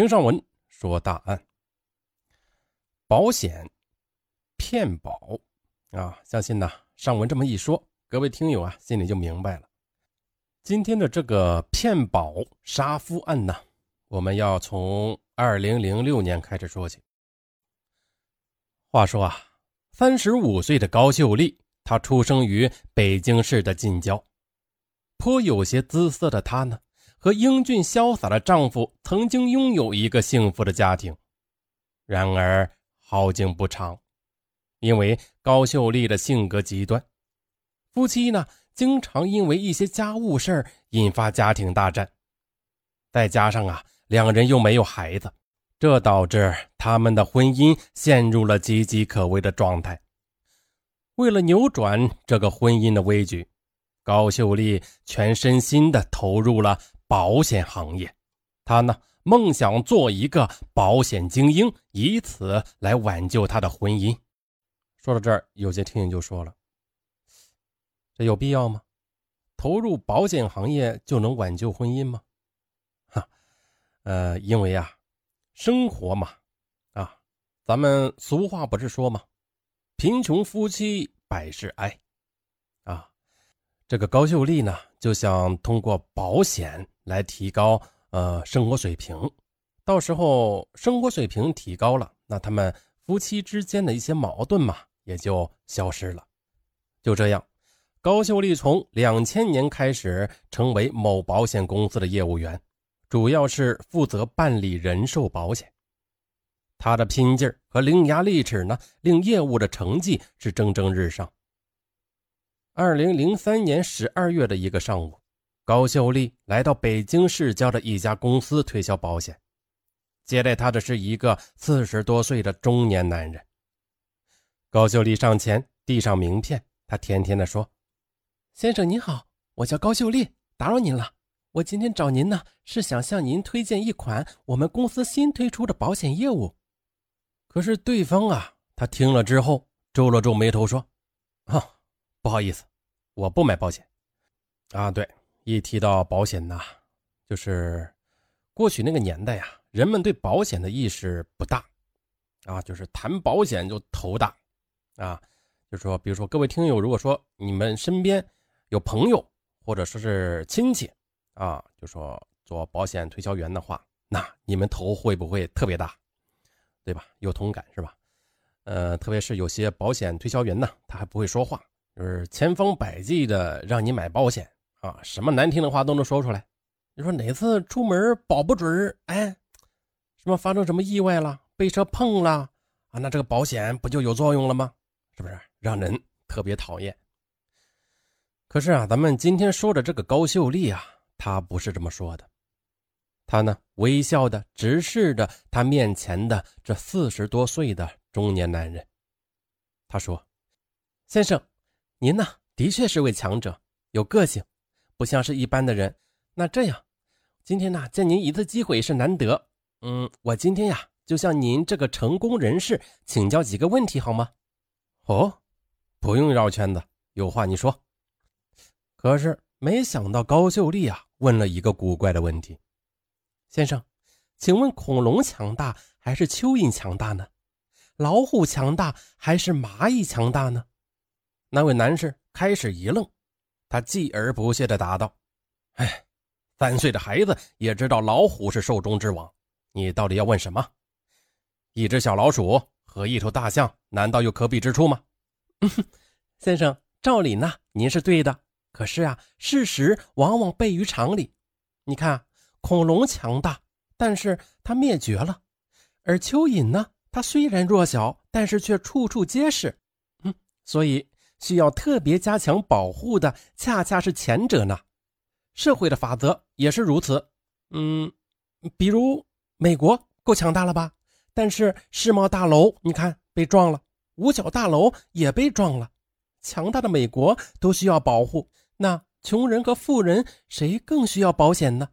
听上文说大案，保险骗保啊！相信呢，上文这么一说，各位听友啊，心里就明白了。今天的这个骗保杀夫案呢，我们要从二零零六年开始说起。话说啊，三十五岁的高秀丽，她出生于北京市的近郊，颇有些姿色的她呢。和英俊潇洒的丈夫曾经拥有一个幸福的家庭，然而好景不长，因为高秀丽的性格极端，夫妻呢经常因为一些家务事引发家庭大战，再加上啊两人又没有孩子，这导致他们的婚姻陷入了岌岌可危的状态。为了扭转这个婚姻的危局，高秀丽全身心的投入了。保险行业，他呢梦想做一个保险精英，以此来挽救他的婚姻。说到这儿，有些听友就说了：“这有必要吗？投入保险行业就能挽救婚姻吗？” 哈，呃，因为啊，生活嘛，啊，咱们俗话不是说吗？贫穷夫妻百事哀，这个高秀丽呢就想通过保险。来提高呃生活水平，到时候生活水平提高了，那他们夫妻之间的一些矛盾嘛也就消失了。就这样，高秀丽从两千年开始成为某保险公司的业务员，主要是负责办理人寿保险。她的拼劲儿和伶牙俐齿呢，令业务的成绩是蒸蒸日上。二零零三年十二月的一个上午。高秀丽来到北京市郊的一家公司推销保险，接待她的是一个四十多岁的中年男人。高秀丽上前递上名片，她甜甜地说：“先生您好，我叫高秀丽，打扰您了。我今天找您呢，是想向您推荐一款我们公司新推出的保险业务。”可是对方啊，他听了之后皱了皱眉头说：“啊，不好意思，我不买保险。啊，对。”一提到保险呐，就是过去那个年代呀，人们对保险的意识不大，啊，就是谈保险就头大，啊，就说，比如说各位听友，如果说你们身边有朋友或者说是亲戚，啊，就说做保险推销员的话，那你们头会不会特别大，对吧？有同感是吧？呃，特别是有些保险推销员呢，他还不会说话，就是千方百计的让你买保险。啊，什么难听的话都能说出来。你说哪次出门保不准哎，什么发生什么意外了，被车碰了啊？那这个保险不就有作用了吗？是不是让人特别讨厌？可是啊，咱们今天说的这个高秀丽啊，她不是这么说的。她呢，微笑的直视着她面前的这四十多岁的中年男人。她说：“先生，您呢，的确是位强者，有个性。”不像是一般的人，那这样，今天呢见您一次机会也是难得，嗯，我今天呀就向您这个成功人士请教几个问题好吗？哦，不用绕圈子，有话你说。可是没想到高秀丽啊问了一个古怪的问题：先生，请问恐龙强大还是蚯蚓强大呢？老虎强大还是蚂蚁强大呢？那位男士开始一愣。他继而不屑地答道：“哎，三岁的孩子也知道老虎是兽中之王，你到底要问什么？一只小老鼠和一头大象，难道有可比之处吗？”先生，照理呢，您是对的。可是啊，事实往往悖于常理。你看，恐龙强大，但是它灭绝了；而蚯蚓呢，它虽然弱小，但是却处处结实。嗯，所以。需要特别加强保护的，恰恰是前者呢。社会的法则也是如此。嗯，比如美国够强大了吧？但是世贸大楼，你看被撞了；五角大楼也被撞了。强大的美国都需要保护，那穷人和富人谁更需要保险呢？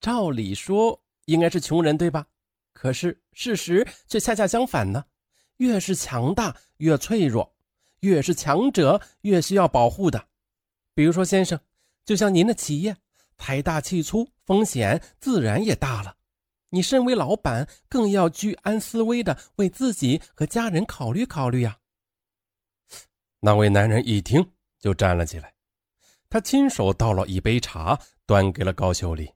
照理说应该是穷人，对吧？可是事实却恰恰相反呢。越是强大，越脆弱。越是强者，越需要保护的。比如说，先生，就像您的企业，财大气粗，风险自然也大了。你身为老板，更要居安思危的为自己和家人考虑考虑呀。那位男人一听就站了起来，他亲手倒了一杯茶，端给了高秀丽。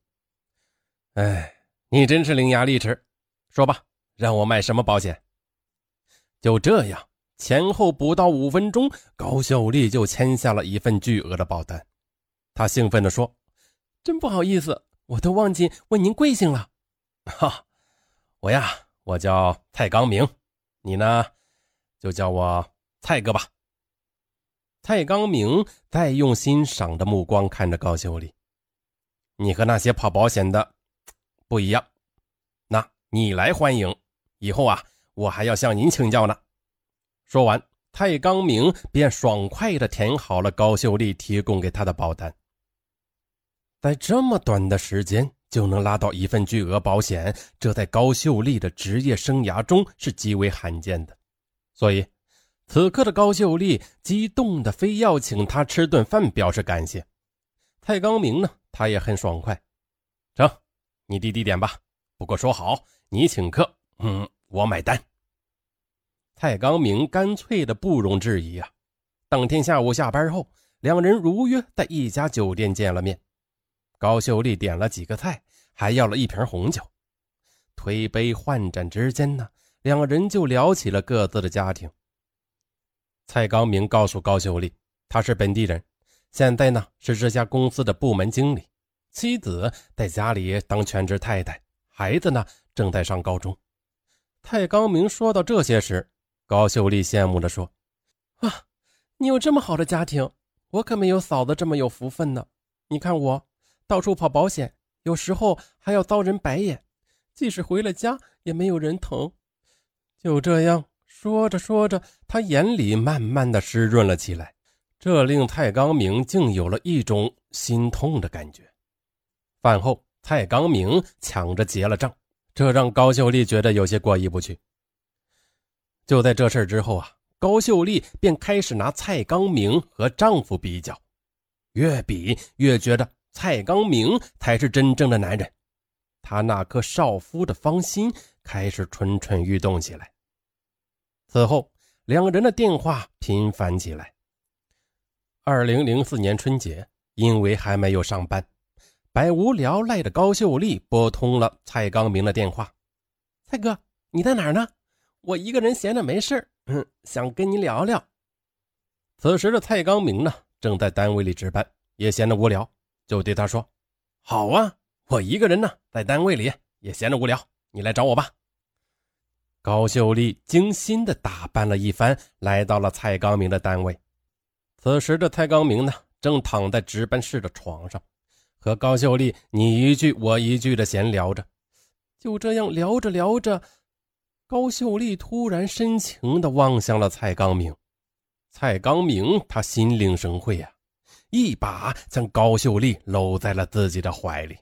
哎，你真是伶牙俐齿，说吧，让我买什么保险？就这样，前后不到五分钟，高秀丽就签下了一份巨额的保单。她兴奋地说：“真不好意思，我都忘记问您贵姓了。”“哈，我呀，我叫蔡刚明，你呢，就叫我蔡哥吧。”蔡刚明在用欣赏的目光看着高秀丽：“你和那些跑保险的不一样，那你来欢迎，以后啊。”我还要向您请教呢。说完，蔡刚明便爽快地填好了高秀丽提供给他的保单。在这么短的时间就能拉到一份巨额保险，这在高秀丽的职业生涯中是极为罕见的。所以，此刻的高秀丽激动的非要请他吃顿饭表示感谢。蔡刚明呢，他也很爽快，成，你滴滴点吧。不过说好，你请客，嗯。我买单。蔡刚明干脆的不容置疑啊！当天下午下班后，两人如约在一家酒店见了面。高秀丽点了几个菜，还要了一瓶红酒。推杯换盏之间呢，两人就聊起了各自的家庭。蔡刚明告诉高秀丽，他是本地人，现在呢是这家公司的部门经理，妻子在家里当全职太太，孩子呢正在上高中。蔡刚明说到这些时，高秀丽羡慕地说：“啊，你有这么好的家庭，我可没有嫂子这么有福分呢。你看我到处跑保险，有时候还要遭人白眼，即使回了家也没有人疼。”就这样说着说着，他眼里慢慢的湿润了起来，这令蔡刚明竟有了一种心痛的感觉。饭后，蔡刚明抢着结了账。这让高秀丽觉得有些过意不去。就在这事之后啊，高秀丽便开始拿蔡刚明和丈夫比较，越比越觉得蔡刚明才是真正的男人。她那颗少妇的芳心开始蠢蠢欲动起来。此后，两人的电话频繁起来。二零零四年春节，因为还没有上班。百无聊赖的高秀丽拨通了蔡刚明的电话：“蔡哥，你在哪儿呢？我一个人闲着没事嗯，想跟你聊聊。”此时的蔡刚明呢，正在单位里值班，也闲得无聊，就对他说：“好啊，我一个人呢，在单位里也闲得无聊，你来找我吧。”高秀丽精心的打扮了一番，来到了蔡刚明的单位。此时的蔡刚明呢，正躺在值班室的床上。和高秀丽你一句我一句的闲聊着，就这样聊着聊着，高秀丽突然深情的望向了蔡刚明。蔡刚明他心领神会呀，一把将高秀丽搂在了自己的怀里。